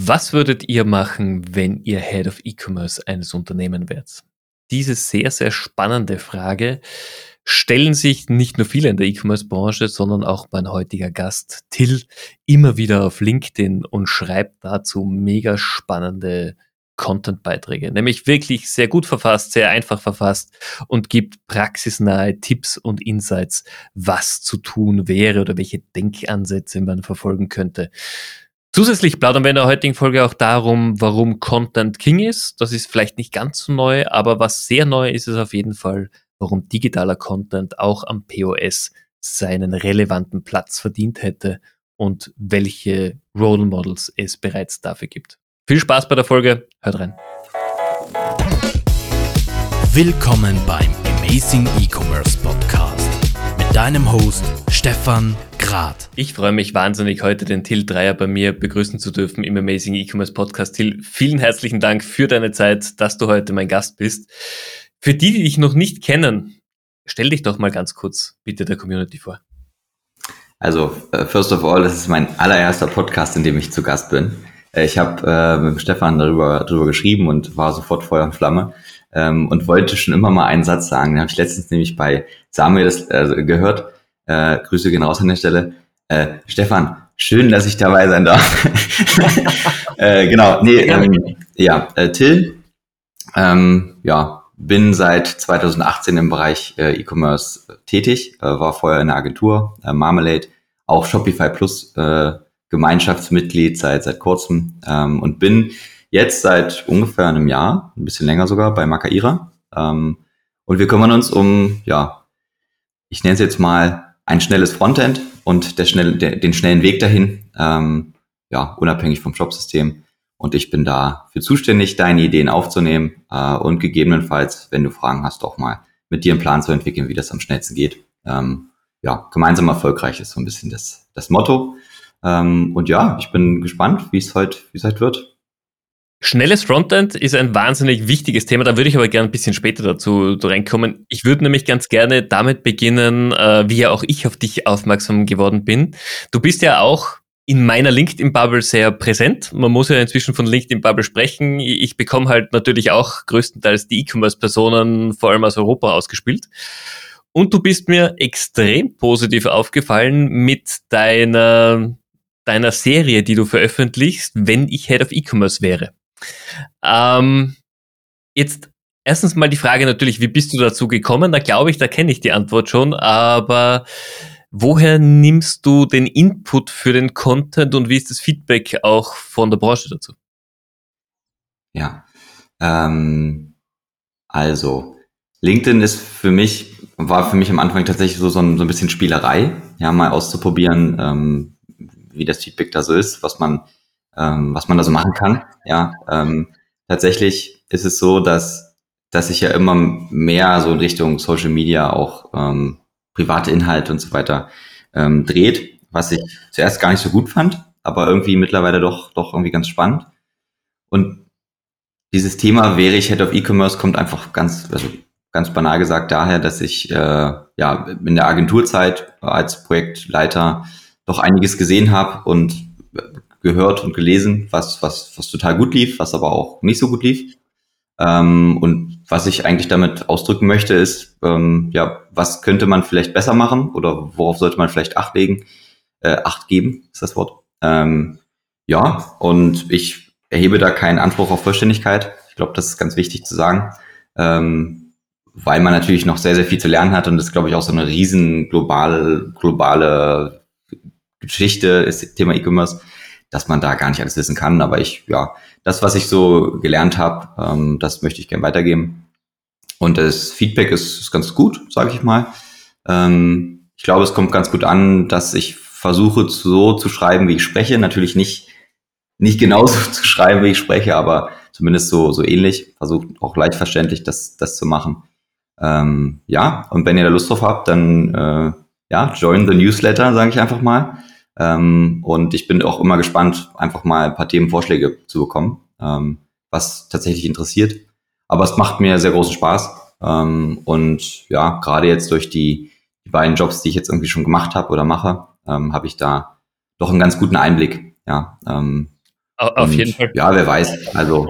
Was würdet ihr machen, wenn ihr Head of E-Commerce eines Unternehmens wärt? Diese sehr, sehr spannende Frage stellen sich nicht nur viele in der E-Commerce-Branche, sondern auch mein heutiger Gast Till immer wieder auf LinkedIn und schreibt dazu mega spannende Content-Beiträge, nämlich wirklich sehr gut verfasst, sehr einfach verfasst und gibt praxisnahe Tipps und Insights, was zu tun wäre oder welche Denkansätze man verfolgen könnte. Zusätzlich plaudern wir in der heutigen Folge auch darum, warum Content King ist. Das ist vielleicht nicht ganz so neu, aber was sehr neu ist, ist auf jeden Fall, warum digitaler Content auch am POS seinen relevanten Platz verdient hätte und welche Role Models es bereits dafür gibt. Viel Spaß bei der Folge, hört rein. Willkommen beim Amazing E-Commerce Podcast deinem Host Stefan Grad. Ich freue mich wahnsinnig, heute den Till Dreier bei mir begrüßen zu dürfen im Amazing E-Commerce Podcast. Till, vielen herzlichen Dank für deine Zeit, dass du heute mein Gast bist. Für die, die dich noch nicht kennen, stell dich doch mal ganz kurz bitte der Community vor. Also, uh, first of all, das ist mein allererster Podcast, in dem ich zu Gast bin. Äh, ich habe äh, mit Stefan darüber, darüber geschrieben und war sofort Feuer und Flamme ähm, und wollte schon immer mal einen Satz sagen. Den habe ich letztens nämlich bei Samuel das, äh, gehört äh, Grüße gehen raus an der Stelle. Äh, Stefan, schön, dass ich dabei sein darf. äh, genau, nee, ähm, ja, äh, Till, ähm, ja, bin seit 2018 im Bereich äh, E-Commerce tätig, äh, war vorher in der Agentur, äh, Marmalade, auch Shopify Plus äh, Gemeinschaftsmitglied seit seit kurzem ähm, und bin jetzt seit ungefähr einem Jahr, ein bisschen länger sogar, bei Makaira. Ähm, und wir kümmern uns um, ja, ich nenne es jetzt mal ein schnelles Frontend und der schnell, der, den schnellen Weg dahin, ähm, ja, unabhängig vom Shopsystem. Und ich bin da für zuständig, deine Ideen aufzunehmen äh, und gegebenenfalls, wenn du Fragen hast, auch mal mit dir einen Plan zu entwickeln, wie das am schnellsten geht. Ähm, ja, gemeinsam erfolgreich ist so ein bisschen das, das Motto. Ähm, und ja, ich bin gespannt, wie es heute, wie es heute wird. Schnelles Frontend ist ein wahnsinnig wichtiges Thema, da würde ich aber gerne ein bisschen später dazu reinkommen. Ich würde nämlich ganz gerne damit beginnen, äh, wie ja auch ich auf dich aufmerksam geworden bin. Du bist ja auch in meiner LinkedIn-Bubble sehr präsent. Man muss ja inzwischen von LinkedIn-Bubble sprechen. Ich bekomme halt natürlich auch größtenteils die E-Commerce-Personen vor allem aus Europa ausgespielt. Und du bist mir extrem positiv aufgefallen mit deiner, deiner Serie, die du veröffentlichst, wenn ich Head of E-Commerce wäre. Ähm, jetzt erstens mal die Frage natürlich, wie bist du dazu gekommen? Da glaube ich, da kenne ich die Antwort schon, aber woher nimmst du den Input für den Content und wie ist das Feedback auch von der Branche dazu? Ja, ähm, also LinkedIn ist für mich, war für mich am Anfang tatsächlich so, so, ein, so ein bisschen Spielerei, ja, mal auszuprobieren, ähm, wie das Feedback da so ist, was man ähm, was man da so machen kann. Ja, ähm, tatsächlich ist es so, dass, dass sich ja immer mehr so in Richtung Social Media auch ähm, private Inhalte und so weiter ähm, dreht, was ich zuerst gar nicht so gut fand, aber irgendwie mittlerweile doch, doch irgendwie ganz spannend. Und dieses Thema wäre ich Head of E-Commerce kommt einfach ganz, also ganz banal gesagt daher, dass ich äh, ja in der Agenturzeit als Projektleiter doch einiges gesehen habe und gehört und gelesen, was, was, was total gut lief, was aber auch nicht so gut lief. Ähm, und was ich eigentlich damit ausdrücken möchte, ist, ähm, ja, was könnte man vielleicht besser machen oder worauf sollte man vielleicht Acht legen? Äh, Acht geben, ist das Wort. Ähm, ja, und ich erhebe da keinen Anspruch auf Vollständigkeit. Ich glaube, das ist ganz wichtig zu sagen, ähm, weil man natürlich noch sehr, sehr viel zu lernen hat und das glaube ich auch so eine riesen globale, globale Geschichte ist Thema E-Commerce dass man da gar nicht alles wissen kann. Aber ich, ja, das, was ich so gelernt habe, ähm, das möchte ich gerne weitergeben. Und das Feedback ist, ist ganz gut, sage ich mal. Ähm, ich glaube, es kommt ganz gut an, dass ich versuche so zu schreiben, wie ich spreche. Natürlich nicht, nicht genauso zu schreiben, wie ich spreche, aber zumindest so, so ähnlich. Versuche auch leicht verständlich, das, das zu machen. Ähm, ja, und wenn ihr da Lust drauf habt, dann äh, ja, join the Newsletter, sage ich einfach mal. Ähm, und ich bin auch immer gespannt, einfach mal ein paar Themenvorschläge zu bekommen, ähm, was tatsächlich interessiert. Aber es macht mir sehr großen Spaß. Ähm, und ja, gerade jetzt durch die, die beiden Jobs, die ich jetzt irgendwie schon gemacht habe oder mache, ähm, habe ich da doch einen ganz guten Einblick. Ja, ähm, Auf jeden Fall. Ja, wer weiß. Also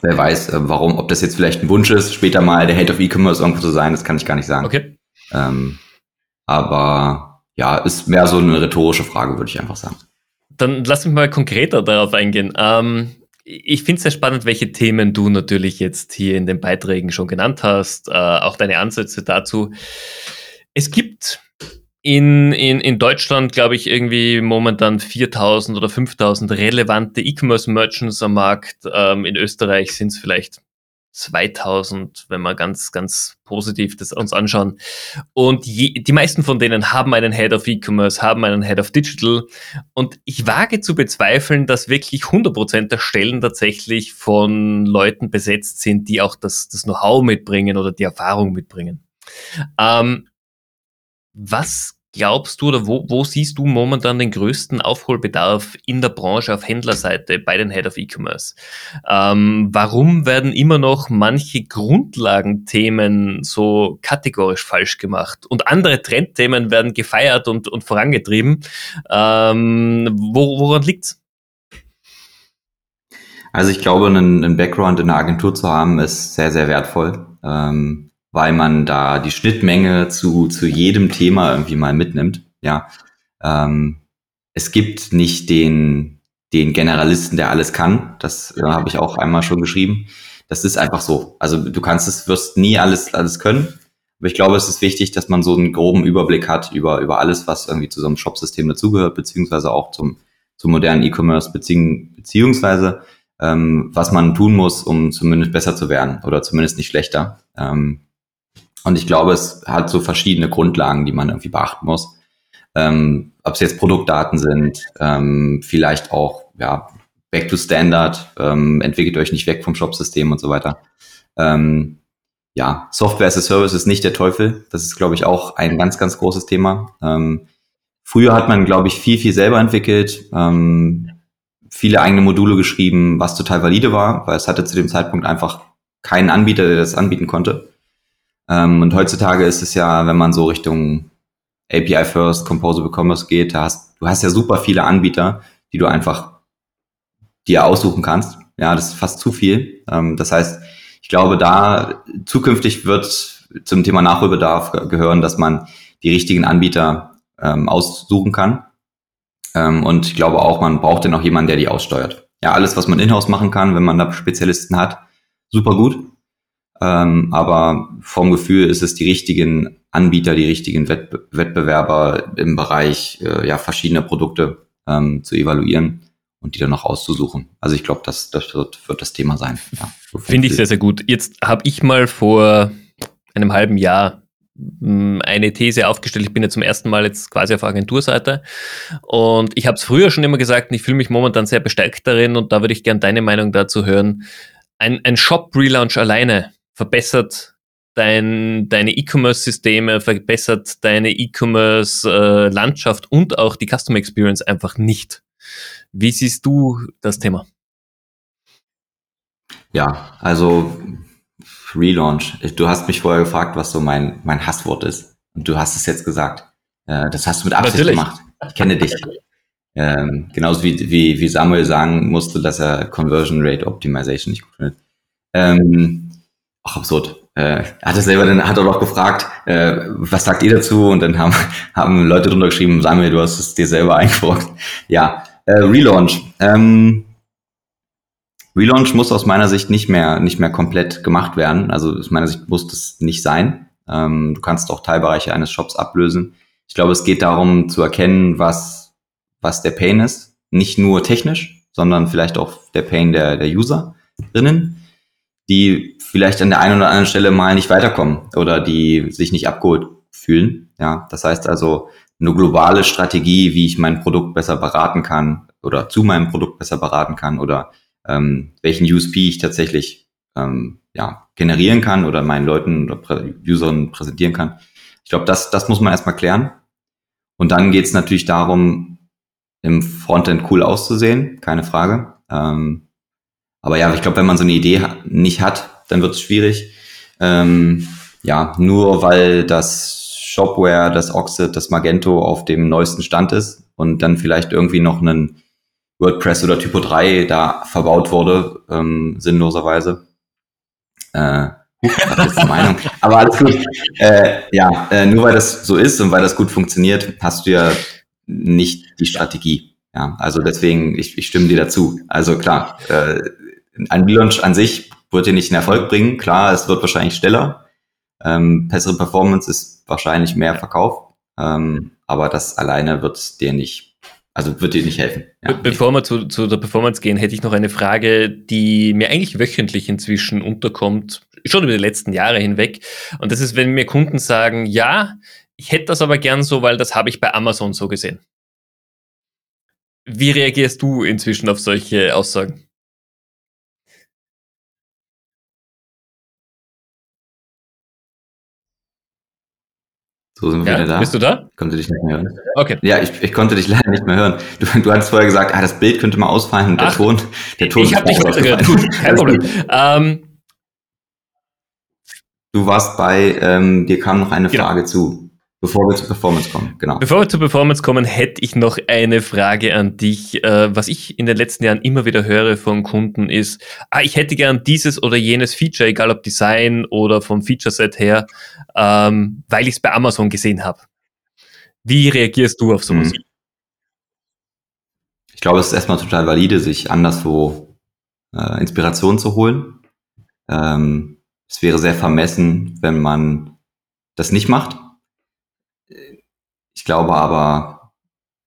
wer weiß, äh, warum, ob das jetzt vielleicht ein Wunsch ist, später mal der Head of E-Commerce irgendwo zu sein, das kann ich gar nicht sagen. Okay. Ähm, aber ja, ist mehr so eine rhetorische Frage, würde ich einfach sagen. Dann lass mich mal konkreter darauf eingehen. Ähm, ich finde es sehr spannend, welche Themen du natürlich jetzt hier in den Beiträgen schon genannt hast, äh, auch deine Ansätze dazu. Es gibt in, in, in Deutschland, glaube ich, irgendwie momentan 4000 oder 5000 relevante E-Commerce-Merchants am Markt. Ähm, in Österreich sind es vielleicht 2000, wenn wir ganz, ganz positiv das uns anschauen. Und je, die meisten von denen haben einen Head of E-Commerce, haben einen Head of Digital. Und ich wage zu bezweifeln, dass wirklich 100% der Stellen tatsächlich von Leuten besetzt sind, die auch das, das Know-how mitbringen oder die Erfahrung mitbringen. Ähm, was glaubst du oder wo, wo siehst du momentan den größten Aufholbedarf in der Branche auf Händlerseite bei den Head of E-Commerce? Ähm, warum werden immer noch manche Grundlagenthemen so kategorisch falsch gemacht und andere Trendthemen werden gefeiert und, und vorangetrieben? Ähm, wo, woran liegt's? Also ich glaube, einen, einen Background in der Agentur zu haben, ist sehr, sehr wertvoll. Ähm, weil man da die Schnittmenge zu, zu jedem Thema irgendwie mal mitnimmt. Ja, ähm, es gibt nicht den, den Generalisten, der alles kann. Das ja, habe ich auch einmal schon geschrieben. Das ist einfach so. Also du kannst es, wirst nie alles, alles können. Aber ich glaube, es ist wichtig, dass man so einen groben Überblick hat über, über alles, was irgendwie zu so einem Shopsystem dazugehört, beziehungsweise auch zum, zum modernen E-Commerce, beziehung, beziehungsweise ähm, was man tun muss, um zumindest besser zu werden oder zumindest nicht schlechter. Ähm, und ich glaube, es hat so verschiedene Grundlagen, die man irgendwie beachten muss. Ähm, ob es jetzt Produktdaten sind, ähm, vielleicht auch ja, Back to Standard, ähm, entwickelt euch nicht weg vom Shopsystem und so weiter. Ähm, ja, Software as a Service ist nicht der Teufel. Das ist, glaube ich, auch ein ganz, ganz großes Thema. Ähm, früher hat man, glaube ich, viel, viel selber entwickelt, ähm, viele eigene Module geschrieben, was total valide war, weil es hatte zu dem Zeitpunkt einfach keinen Anbieter, der das anbieten konnte. Ähm, und heutzutage ist es ja, wenn man so Richtung API First, Composable Commerce geht, hast, du hast ja super viele Anbieter, die du einfach dir aussuchen kannst. Ja, das ist fast zu viel. Ähm, das heißt, ich glaube, da zukünftig wird zum Thema Nachholbedarf gehören, dass man die richtigen Anbieter ähm, aussuchen kann. Ähm, und ich glaube auch, man braucht dann auch jemanden, der die aussteuert. Ja, alles, was man in-house machen kann, wenn man da Spezialisten hat, super gut. Ähm, aber vom Gefühl ist es die richtigen Anbieter, die richtigen Wettbe Wettbewerber im Bereich äh, ja, verschiedener Produkte ähm, zu evaluieren und die dann noch auszusuchen. Also ich glaube, das, das wird, wird das Thema sein. Ja, so Finde ich sehr, sehr gut. Jetzt habe ich mal vor einem halben Jahr hm, eine These aufgestellt. Ich bin ja zum ersten Mal jetzt quasi auf Agenturseite und ich habe es früher schon immer gesagt und ich fühle mich momentan sehr bestärkt darin und da würde ich gerne deine Meinung dazu hören. Ein, ein Shop-Relaunch alleine verbessert dein, deine E-Commerce-Systeme, verbessert deine E-Commerce-Landschaft und auch die Customer Experience einfach nicht. Wie siehst du das Thema? Ja, also Relaunch. Du hast mich vorher gefragt, was so mein, mein Hasswort ist. Und du hast es jetzt gesagt. Äh, das hast du mit Absicht Natürlich. gemacht. Ich kenne dich. Ähm, genauso wie, wie, wie Samuel sagen musste, dass er Conversion Rate Optimization nicht gut findet. Ähm, Ach, absurd. Äh, hat er selber dann hat er doch gefragt, äh, was sagt ihr dazu? Und dann haben, haben Leute drunter geschrieben, Samuel, du hast es dir selber eingebrockt. Ja, äh, Relaunch. Ähm, Relaunch muss aus meiner Sicht nicht mehr, nicht mehr komplett gemacht werden. Also aus meiner Sicht muss das nicht sein. Ähm, du kannst auch Teilbereiche eines Shops ablösen. Ich glaube, es geht darum zu erkennen, was, was der Pain ist. Nicht nur technisch, sondern vielleicht auch der Pain der, der Userinnen die vielleicht an der einen oder anderen Stelle mal nicht weiterkommen oder die sich nicht abgeholt fühlen. Ja, das heißt also eine globale Strategie, wie ich mein Produkt besser beraten kann oder zu meinem Produkt besser beraten kann oder ähm, welchen USP ich tatsächlich ähm, ja, generieren kann oder meinen Leuten oder Usern präsentieren kann. Ich glaube, das, das muss man erstmal klären. Und dann geht es natürlich darum, im Frontend cool auszusehen, keine Frage. Ähm, aber ja, ich glaube, wenn man so eine Idee nicht hat, dann wird es schwierig. Ähm, ja, nur weil das Shopware, das Oxid, das Magento auf dem neuesten Stand ist und dann vielleicht irgendwie noch einen WordPress oder Typo 3 da verbaut wurde, ähm, sinnloserweise. Äh, das ist die Meinung. Aber alles gut. Äh, ja, äh, nur weil das so ist und weil das gut funktioniert, hast du ja nicht die Strategie. Ja, also deswegen, ich, ich stimme dir dazu. Also klar, äh, ein Relaunch an sich wird dir nicht einen Erfolg bringen. Klar, es wird wahrscheinlich schneller. Ähm, bessere Performance ist wahrscheinlich mehr Verkauf. Ähm, aber das alleine wird dir nicht, also wird dir nicht helfen. Ja, Be bevor wir zu, zu der Performance gehen, hätte ich noch eine Frage, die mir eigentlich wöchentlich inzwischen unterkommt, schon über die letzten Jahre hinweg. Und das ist, wenn mir Kunden sagen, ja, ich hätte das aber gern so, weil das habe ich bei Amazon so gesehen. Wie reagierst du inzwischen auf solche Aussagen? So sind wir ja, wieder da. Bist du da? Konnte dich nicht mehr hören. Okay. Ja, ich, ich konnte dich leider nicht mehr hören. Du, du hattest vorher gesagt, ah, das Bild könnte mal ausfallen und der Ach, Ton, der Ton. Ich habe dich weitergehört. Gut, kein Problem. Ähm, Du warst bei, ähm, dir kam noch eine genau. Frage zu, bevor wir zur Performance kommen. Genau. Bevor wir zur Performance kommen, hätte ich noch eine Frage an dich. Äh, was ich in den letzten Jahren immer wieder höre von Kunden ist, ah, ich hätte gern dieses oder jenes Feature, egal ob Design oder vom Feature-Set her, ähm, weil ich es bei Amazon gesehen habe. Wie reagierst du auf sowas? Mhm. Ich glaube, es ist erstmal total valide, sich anderswo äh, Inspiration zu holen. Ähm, es wäre sehr vermessen, wenn man das nicht macht. Ich glaube aber,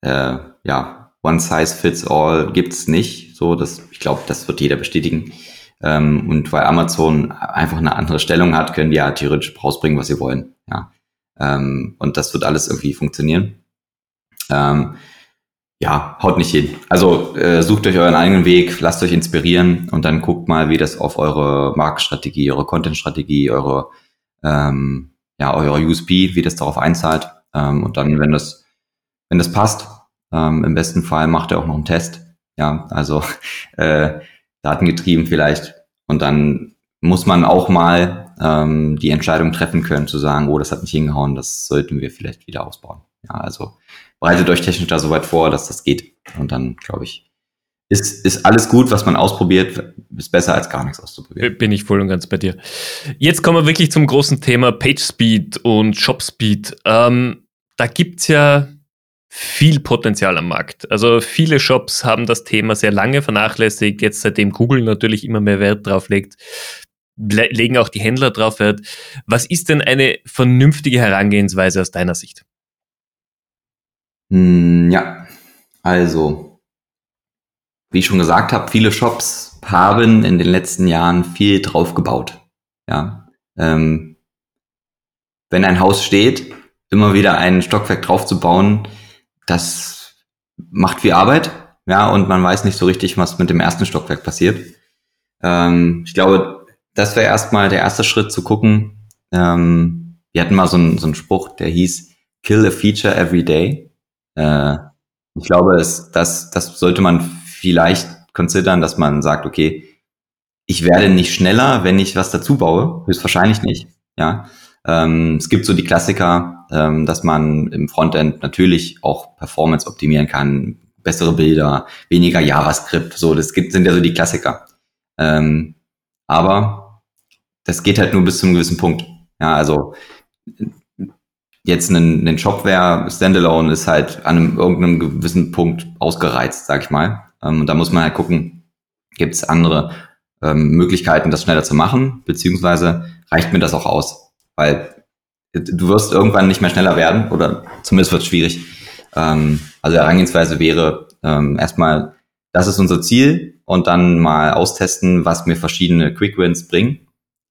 äh, ja, one size fits all gibt's nicht. So, das, ich glaube, das wird jeder bestätigen. Ähm, und weil Amazon einfach eine andere Stellung hat, können die ja theoretisch rausbringen, was sie wollen. Ja. Ähm, und das wird alles irgendwie funktionieren. Ähm, ja, haut nicht hin. Also äh, sucht euch euren eigenen Weg, lasst euch inspirieren und dann guckt mal, wie das auf eure Marktstrategie, eure Content-Strategie, eure ähm, ja, eure USP, wie das darauf einzahlt. Ähm, und dann, wenn das, wenn das passt, ähm, im besten Fall macht ihr auch noch einen Test. Ja, also äh, datengetrieben vielleicht. Und dann muss man auch mal ähm, die Entscheidung treffen können, zu sagen, oh, das hat nicht hingehauen, das sollten wir vielleicht wieder ausbauen. Ja, also bereitet euch technisch da so weit vor, dass das geht. Und dann, glaube ich, ist, ist alles gut, was man ausprobiert, ist besser als gar nichts auszuprobieren. Bin ich voll und ganz bei dir. Jetzt kommen wir wirklich zum großen Thema PageSpeed und ShopSpeed. Ähm, da gibt's ja viel Potenzial am Markt. Also viele Shops haben das Thema sehr lange vernachlässigt. Jetzt seitdem Google natürlich immer mehr Wert drauf legt, legen auch die Händler drauf Wert. Was ist denn eine vernünftige Herangehensweise aus deiner Sicht? Hm, ja, also, wie ich schon gesagt habe, viele Shops haben in den letzten Jahren viel draufgebaut. Ja, ähm, wenn ein Haus steht, immer wieder ein Stockwerk draufzubauen, das macht viel Arbeit. Ja, und man weiß nicht so richtig, was mit dem ersten Stockwerk passiert. Ähm, ich glaube, das wäre erstmal der erste Schritt zu gucken. Ähm, wir hatten mal so einen, so einen Spruch, der hieß Kill a feature every day. Äh, ich glaube, es, das, das sollte man vielleicht considern, dass man sagt, okay, ich werde nicht schneller, wenn ich was dazu baue. Höchstwahrscheinlich nicht. Ja. Ähm, es gibt so die Klassiker, ähm, dass man im Frontend natürlich auch Performance optimieren kann, bessere Bilder, weniger JavaScript. So, das gibt, sind ja so die Klassiker. Ähm, aber das geht halt nur bis zu einem gewissen Punkt. Ja, also jetzt ein, ein Shopware Standalone ist halt an einem, irgendeinem gewissen Punkt ausgereizt, sag ich mal. Ähm, und da muss man halt gucken, gibt es andere ähm, Möglichkeiten, das schneller zu machen, beziehungsweise reicht mir das auch aus? Weil du wirst irgendwann nicht mehr schneller werden oder zumindest wird es schwierig. Ähm, also Herangehensweise wäre ähm, erstmal, das ist unser Ziel und dann mal austesten, was mir verschiedene Quick Wins bringen.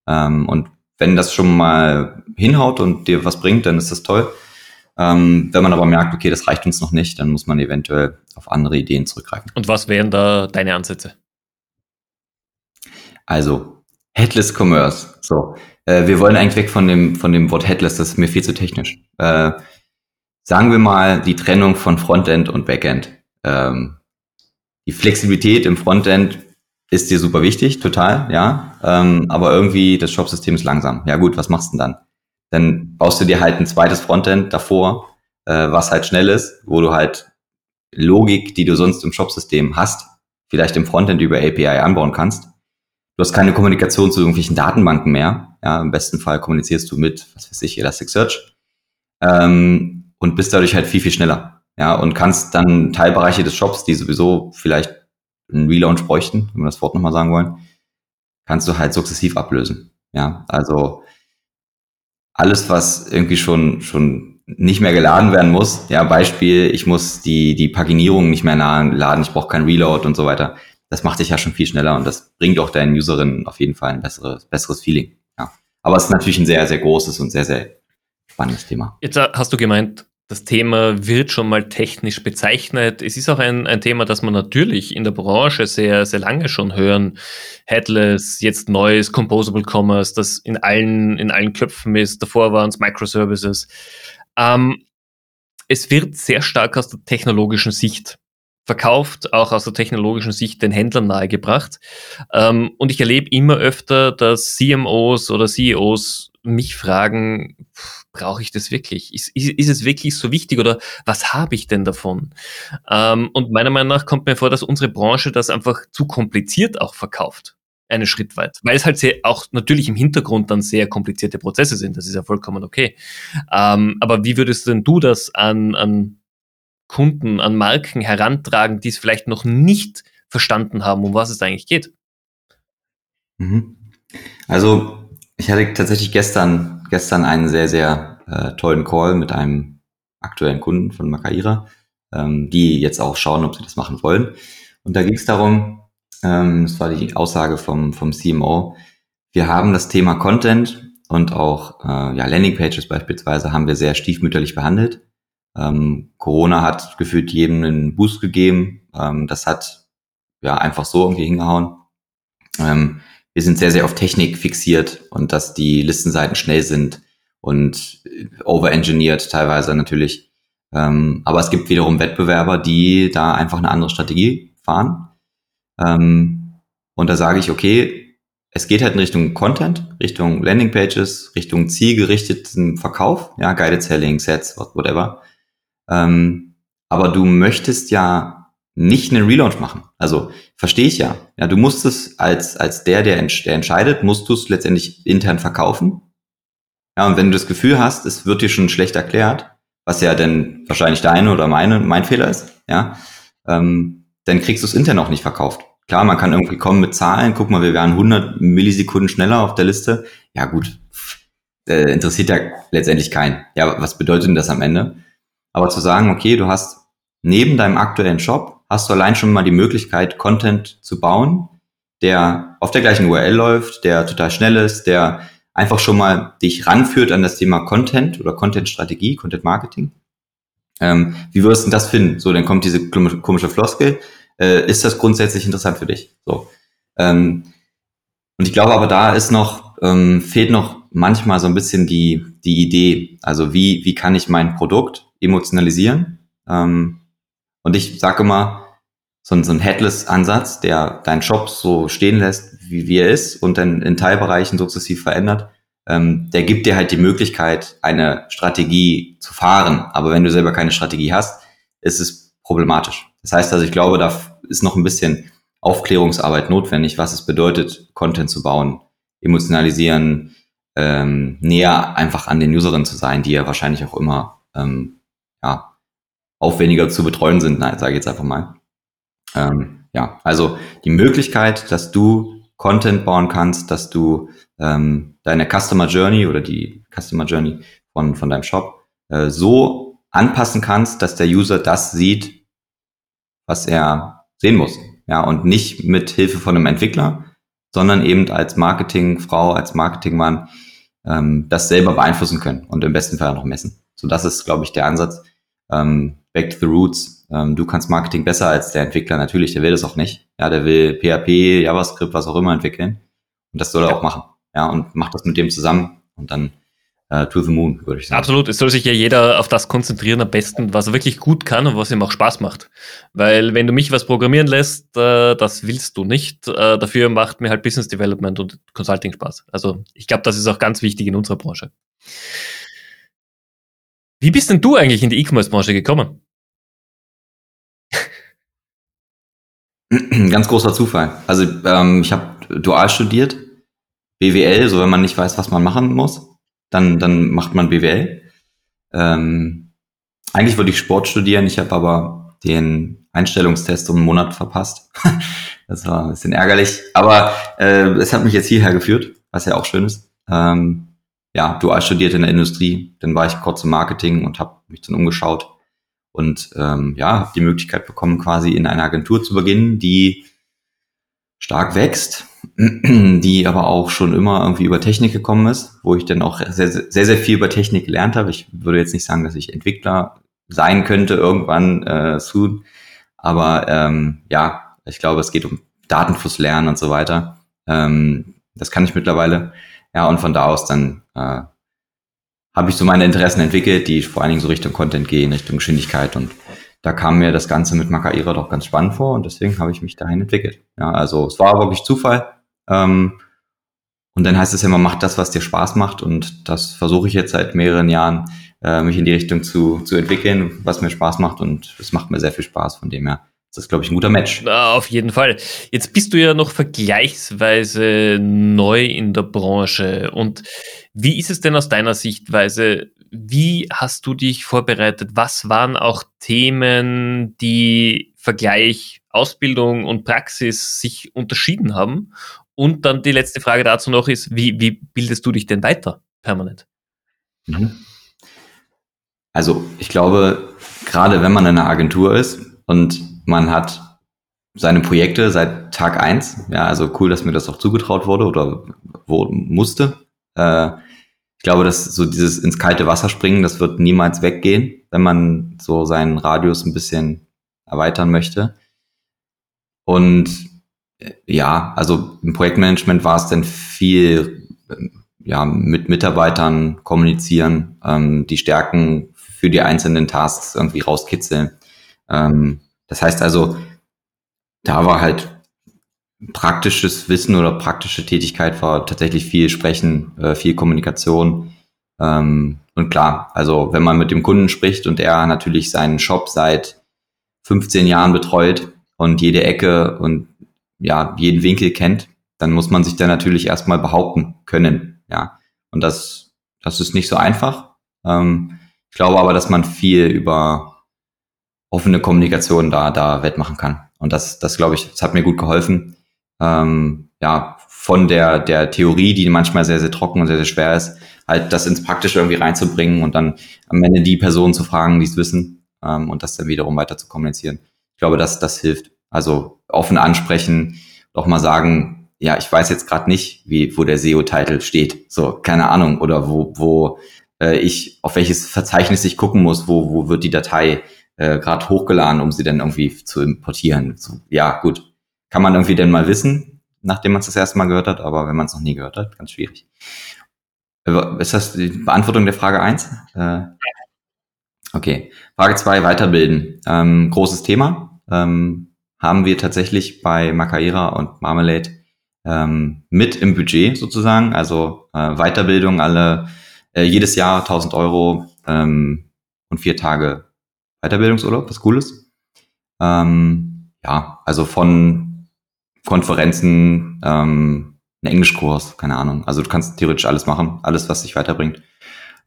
Ähm, und wenn das schon mal hinhaut und dir was bringt, dann ist das toll. Ähm, wenn man aber merkt, okay, das reicht uns noch nicht, dann muss man eventuell auf andere Ideen zurückgreifen. Und was wären da deine Ansätze? Also, Headless Commerce. So, äh, wir wollen eigentlich weg von dem, von dem Wort Headless, das ist mir viel zu technisch. Äh, sagen wir mal die Trennung von Frontend und Backend. Ähm, die Flexibilität im Frontend ist dir super wichtig, total, ja. Ähm, aber irgendwie das Shopsystem ist langsam. Ja gut, was machst du denn dann? Dann baust du dir halt ein zweites Frontend davor, äh, was halt schnell ist, wo du halt Logik, die du sonst im Shopsystem hast, vielleicht im Frontend über API anbauen kannst. Du hast keine Kommunikation zu irgendwelchen Datenbanken mehr. Ja, im besten Fall kommunizierst du mit, was weiß ich, Elasticsearch. Ähm, und bist dadurch halt viel, viel schneller. Ja, und kannst dann Teilbereiche des Shops, die sowieso vielleicht einen Relaunch bräuchten, wenn wir das Wort nochmal sagen wollen, kannst du halt sukzessiv ablösen. Ja, also alles, was irgendwie schon, schon nicht mehr geladen werden muss. Ja, Beispiel, ich muss die, die Paginierung nicht mehr laden, ich brauche kein Reload und so weiter. Das macht dich ja schon viel schneller und das bringt auch deinen Userinnen auf jeden Fall ein besseres, besseres Feeling. Ja. Aber es ist natürlich ein sehr, sehr großes und sehr, sehr spannendes Thema. Jetzt äh, hast du gemeint, das Thema wird schon mal technisch bezeichnet. Es ist auch ein, ein Thema, das man natürlich in der Branche sehr, sehr lange schon hören. Headless, jetzt neues Composable Commerce, das in allen, in allen Köpfen ist. Davor waren es Microservices. Ähm, es wird sehr stark aus der technologischen Sicht verkauft, auch aus der technologischen Sicht den Händlern nahegebracht. Ähm, und ich erlebe immer öfter, dass CMOs oder CEOs mich fragen, brauche ich das wirklich? Ist, ist, ist, es wirklich so wichtig oder was habe ich denn davon? Ähm, und meiner Meinung nach kommt mir vor, dass unsere Branche das einfach zu kompliziert auch verkauft. Einen Schritt weit. Weil es halt sehr, auch natürlich im Hintergrund dann sehr komplizierte Prozesse sind. Das ist ja vollkommen okay. Ähm, aber wie würdest denn du das an, an Kunden, an Marken herantragen, die es vielleicht noch nicht verstanden haben, um was es eigentlich geht? Mhm. Also ich hatte tatsächlich gestern, gestern einen sehr, sehr äh, tollen Call mit einem aktuellen Kunden von Makaira, ähm, die jetzt auch schauen, ob sie das machen wollen. Und da ging es darum, ähm, das war die Aussage vom, vom CMO, wir haben das Thema Content und auch äh, ja, Landingpages beispielsweise haben wir sehr stiefmütterlich behandelt. Ähm, Corona hat gefühlt jedem einen Boost gegeben. Ähm, das hat ja einfach so irgendwie hingehauen. Ähm, wir sind sehr, sehr auf Technik fixiert und dass die Listenseiten schnell sind und overengineert teilweise natürlich. Ähm, aber es gibt wiederum Wettbewerber, die da einfach eine andere Strategie fahren. Ähm, und da sage ich, okay, es geht halt in Richtung Content, Richtung Landingpages, Richtung zielgerichteten Verkauf, ja, Guided Selling, Sets, whatever. Ähm, aber du möchtest ja nicht einen Relaunch machen. Also verstehe ich ja. Ja, du musst es als als der, der, ents der entscheidet, musst du es letztendlich intern verkaufen. Ja, und wenn du das Gefühl hast, es wird dir schon schlecht erklärt, was ja dann wahrscheinlich deine oder meine mein Fehler ist, ja, ähm, dann kriegst du es intern auch nicht verkauft. Klar, man kann irgendwie kommen mit Zahlen, guck mal, wir wären 100 Millisekunden schneller auf der Liste. Ja gut, äh, interessiert ja letztendlich keinen. Ja, was bedeutet denn das am Ende? Aber zu sagen, okay, du hast neben deinem aktuellen Shop hast du allein schon mal die Möglichkeit, Content zu bauen, der auf der gleichen URL läuft, der total schnell ist, der einfach schon mal dich ranführt an das Thema Content oder Content-Strategie, Content-Marketing. Ähm, wie würdest du das finden? So, dann kommt diese komische Floskel. Äh, ist das grundsätzlich interessant für dich? So. Ähm, und ich glaube aber, da ist noch, ähm, fehlt noch manchmal so ein bisschen die, die Idee. Also wie, wie kann ich mein Produkt emotionalisieren? Ähm, und ich sage immer, so ein, so ein Headless-Ansatz, der deinen Shop so stehen lässt, wie, wie er ist und dann in Teilbereichen sukzessiv verändert, ähm, der gibt dir halt die Möglichkeit, eine Strategie zu fahren. Aber wenn du selber keine Strategie hast, ist es problematisch. Das heißt also, ich glaube, da ist noch ein bisschen Aufklärungsarbeit notwendig, was es bedeutet, Content zu bauen, emotionalisieren, ähm, näher einfach an den Userinnen zu sein, die ja wahrscheinlich auch immer ähm, ja, aufwendiger zu betreuen sind, sage ich jetzt einfach mal. Ähm, ja, also die Möglichkeit, dass du Content bauen kannst, dass du ähm, deine Customer Journey oder die Customer Journey von, von deinem Shop äh, so anpassen kannst, dass der User das sieht, was er sehen muss. Ja, und nicht mit Hilfe von einem Entwickler, sondern eben als Marketingfrau, als Marketingmann ähm, das selber beeinflussen können und im besten Fall noch messen. So, das ist, glaube ich, der Ansatz. Ähm, back to the roots. Ähm, du kannst Marketing besser als der Entwickler, natürlich, der will das auch nicht. Ja, der will PHP, JavaScript, was auch immer entwickeln. Und das soll er auch machen. Ja, und macht das mit dem zusammen und dann äh, to the moon, würde ich sagen. Absolut. Es soll sich ja jeder auf das konzentrieren am besten, was er wirklich gut kann und was ihm auch Spaß macht. Weil wenn du mich was programmieren lässt, äh, das willst du nicht. Äh, dafür macht mir halt Business Development und Consulting Spaß. Also ich glaube, das ist auch ganz wichtig in unserer Branche. Wie bist denn du eigentlich in die E-Commerce-Branche gekommen? Ganz großer Zufall. Also ähm, ich habe dual studiert, BWL, so wenn man nicht weiß, was man machen muss, dann, dann macht man BWL. Ähm, eigentlich wollte ich Sport studieren, ich habe aber den Einstellungstest um einen Monat verpasst. das war ein bisschen ärgerlich, aber äh, es hat mich jetzt hierher geführt, was ja auch schön ist. Ähm, ja, dual studiert in der Industrie, dann war ich kurz im Marketing und habe mich dann umgeschaut und ähm, ja, habe die Möglichkeit bekommen, quasi in einer Agentur zu beginnen, die stark wächst, die aber auch schon immer irgendwie über Technik gekommen ist, wo ich dann auch sehr, sehr, sehr viel über Technik gelernt habe. Ich würde jetzt nicht sagen, dass ich Entwickler sein könnte irgendwann äh, soon, aber ähm, ja, ich glaube, es geht um Datenfluss lernen und so weiter. Ähm, das kann ich mittlerweile. Ja, und von da aus dann äh, habe ich so meine Interessen entwickelt, die vor allen Dingen so Richtung Content gehen, Richtung Geschwindigkeit und da kam mir das Ganze mit Makaira doch ganz spannend vor und deswegen habe ich mich dahin entwickelt. Ja, also es war wirklich Zufall. Ähm, und dann heißt es ja, man macht das, was dir Spaß macht und das versuche ich jetzt seit mehreren Jahren, äh, mich in die Richtung zu, zu entwickeln, was mir Spaß macht und es macht mir sehr viel Spaß, von dem her das ist, glaube ich, ein guter Match. Auf jeden Fall. Jetzt bist du ja noch vergleichsweise neu in der Branche. Und wie ist es denn aus deiner Sichtweise? Wie hast du dich vorbereitet? Was waren auch Themen, die Vergleich Ausbildung und Praxis sich unterschieden haben? Und dann die letzte Frage dazu noch ist, wie, wie bildest du dich denn weiter permanent? Mhm. Also ich glaube, gerade wenn man in einer Agentur ist und man hat seine Projekte seit Tag eins. Ja, also cool, dass mir das auch zugetraut wurde oder wo, musste. Äh, ich glaube, dass so dieses ins kalte Wasser springen, das wird niemals weggehen, wenn man so seinen Radius ein bisschen erweitern möchte. Und äh, ja, also im Projektmanagement war es dann viel ja, mit Mitarbeitern kommunizieren, ähm, die Stärken für die einzelnen Tasks irgendwie rauskitzeln. Ähm, das heißt also, da war halt praktisches Wissen oder praktische Tätigkeit war tatsächlich viel Sprechen, äh, viel Kommunikation. Ähm, und klar, also wenn man mit dem Kunden spricht und er natürlich seinen Shop seit 15 Jahren betreut und jede Ecke und ja, jeden Winkel kennt, dann muss man sich da natürlich erstmal behaupten können. Ja. Und das, das ist nicht so einfach. Ähm, ich glaube aber, dass man viel über offene Kommunikation da, da wettmachen kann. Und das, das glaube ich, das hat mir gut geholfen. Ähm, ja, von der, der Theorie, die manchmal sehr, sehr trocken und sehr, sehr schwer ist, halt das ins Praktische irgendwie reinzubringen und dann am Ende die Personen zu fragen, die es wissen ähm, und das dann wiederum weiter zu kommunizieren. Ich glaube, dass das hilft. Also offen ansprechen, doch mal sagen, ja, ich weiß jetzt gerade nicht, wie, wo der SEO-Titel steht. So, keine Ahnung. Oder wo, wo äh, ich, auf welches Verzeichnis ich gucken muss, wo, wo wird die Datei äh, gerade hochgeladen, um sie dann irgendwie zu importieren. So, ja, gut. Kann man irgendwie denn mal wissen, nachdem man es das erste Mal gehört hat, aber wenn man es noch nie gehört hat, ganz schwierig. Ist das die Beantwortung der Frage eins? Äh, okay. Frage zwei weiterbilden. Ähm, großes Thema. Ähm, haben wir tatsächlich bei Makaira und Marmalade ähm, mit im Budget sozusagen. Also äh, Weiterbildung alle äh, jedes Jahr 1000 Euro ähm, und vier Tage Weiterbildungsurlaub, was cool ist. Ähm, ja, also von Konferenzen, ähm, ein Englischkurs, keine Ahnung. Also du kannst theoretisch alles machen, alles, was dich weiterbringt.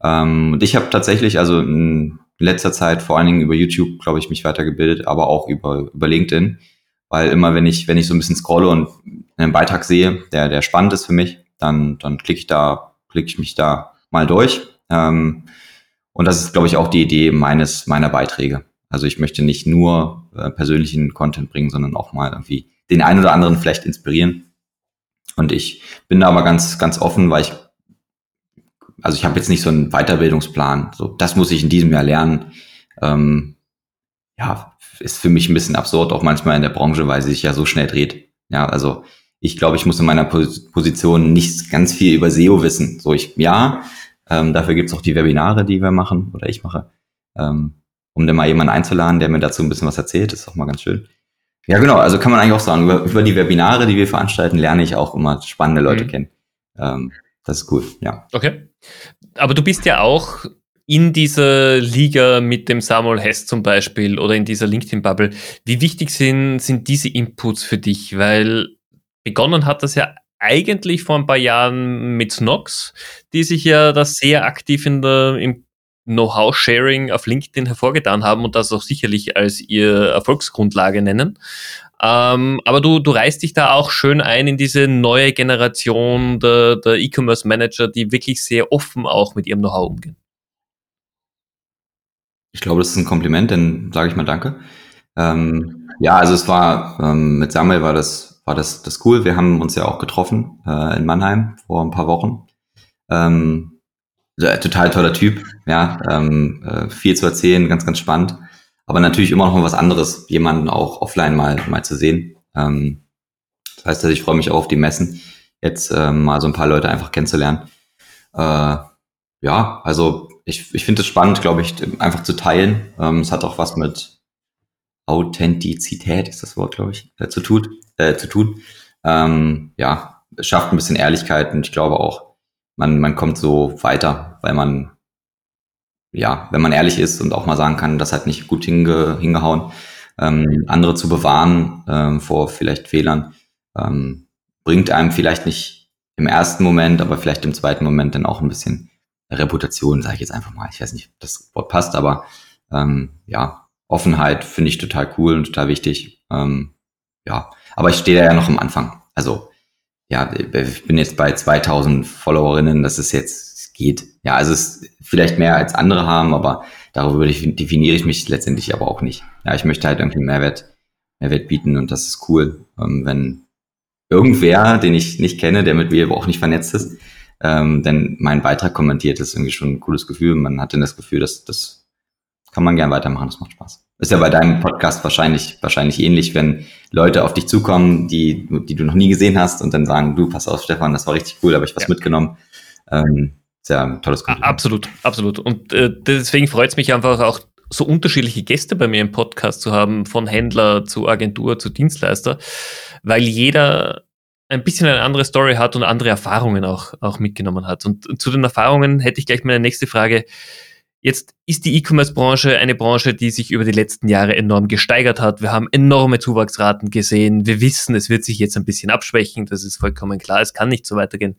Ähm, und ich habe tatsächlich, also in letzter Zeit vor allen Dingen über YouTube, glaube ich, mich weitergebildet, aber auch über, über LinkedIn. Weil immer, wenn ich, wenn ich so ein bisschen scrolle und einen Beitrag sehe, der, der spannend ist für mich, dann, dann klicke ich da, klicke ich mich da mal durch. Ähm, und das ist, glaube ich, auch die Idee meines, meiner Beiträge. Also ich möchte nicht nur äh, persönlichen Content bringen, sondern auch mal irgendwie den einen oder anderen vielleicht inspirieren. Und ich bin da aber ganz, ganz offen, weil ich, also ich habe jetzt nicht so einen Weiterbildungsplan. So, das muss ich in diesem Jahr lernen. Ähm, ja, ist für mich ein bisschen absurd, auch manchmal in der Branche, weil sie sich ja so schnell dreht. Ja, also ich glaube, ich muss in meiner Position nicht ganz viel über SEO wissen. So, ich, ja, ähm, dafür gibt's auch die Webinare, die wir machen oder ich mache. Ähm, um dann mal jemanden einzuladen, der mir dazu ein bisschen was erzählt, ist auch mal ganz schön. Ja, genau, also kann man eigentlich auch sagen, über, über die Webinare, die wir veranstalten, lerne ich auch immer spannende Leute mhm. kennen. Ähm, das ist cool, ja. Okay. Aber du bist ja auch in dieser Liga mit dem Samuel Hess zum Beispiel oder in dieser LinkedIn-Bubble, wie wichtig sind, sind diese Inputs für dich? Weil begonnen hat das ja eigentlich vor ein paar Jahren mit Snox, die sich ja da sehr aktiv in der, im Know-how-Sharing auf LinkedIn hervorgetan haben und das auch sicherlich als ihr Erfolgsgrundlage nennen. Ähm, aber du, du reißt dich da auch schön ein in diese neue Generation der, der E-Commerce-Manager, die wirklich sehr offen auch mit ihrem Know-how umgehen. Ich glaube, das ist ein Kompliment, dann sage ich mal Danke. Ähm, ja, also es war ähm, mit Samuel war das war das das cool. Wir haben uns ja auch getroffen äh, in Mannheim vor ein paar Wochen. Ähm, total toller Typ, ja, ähm, äh, viel zu erzählen, ganz ganz spannend. Aber natürlich immer noch mal was anderes, jemanden auch offline mal mal zu sehen. Ähm, das heißt, dass ich freue mich auch auf die Messen, jetzt äh, mal so ein paar Leute einfach kennenzulernen. Äh, ja, also ich, ich finde es spannend, glaube ich, einfach zu teilen. Ähm, es hat auch was mit Authentizität, ist das Wort, glaube ich, äh, zu, tut, äh, zu tun. Ähm, ja, es schafft ein bisschen Ehrlichkeit und ich glaube auch, man, man kommt so weiter, weil man, ja, wenn man ehrlich ist und auch mal sagen kann, das hat nicht gut hinge, hingehauen, ähm, andere zu bewahren ähm, vor vielleicht Fehlern, ähm, bringt einem vielleicht nicht im ersten Moment, aber vielleicht im zweiten Moment dann auch ein bisschen Reputation, sage ich jetzt einfach mal. Ich weiß nicht, ob das Wort passt, aber ähm, ja, Offenheit finde ich total cool und total wichtig. Ähm, ja, aber ich stehe da ja noch am Anfang. Also ja, ich bin jetzt bei 2000 Followerinnen, das ist jetzt, geht. Ja, also es ist vielleicht mehr als andere haben, aber darüber definiere ich mich letztendlich aber auch nicht. Ja, ich möchte halt irgendwie Mehrwert, Mehrwert bieten und das ist cool, ähm, wenn irgendwer, den ich nicht kenne, der mit mir aber auch nicht vernetzt ist, ähm, denn mein Beitrag kommentiert, ist irgendwie schon ein cooles Gefühl. Man hat dann das Gefühl, dass das kann man gern weitermachen, das macht Spaß. Ist ja bei deinem Podcast wahrscheinlich, wahrscheinlich ähnlich, wenn Leute auf dich zukommen, die, die du noch nie gesehen hast und dann sagen, du, pass auf, Stefan, das war richtig cool, habe ich was ja. mitgenommen. Ähm, ist ja ein tolles Kompliment. Absolut, absolut. Und äh, deswegen freut es mich einfach auch, so unterschiedliche Gäste bei mir im Podcast zu haben, von Händler zu Agentur zu Dienstleister, weil jeder ein bisschen eine andere Story hat und andere Erfahrungen auch, auch mitgenommen hat. Und zu den Erfahrungen hätte ich gleich meine nächste Frage. Jetzt ist die E-Commerce-Branche eine Branche, die sich über die letzten Jahre enorm gesteigert hat. Wir haben enorme Zuwachsraten gesehen. Wir wissen, es wird sich jetzt ein bisschen abschwächen. Das ist vollkommen klar. Es kann nicht so weitergehen.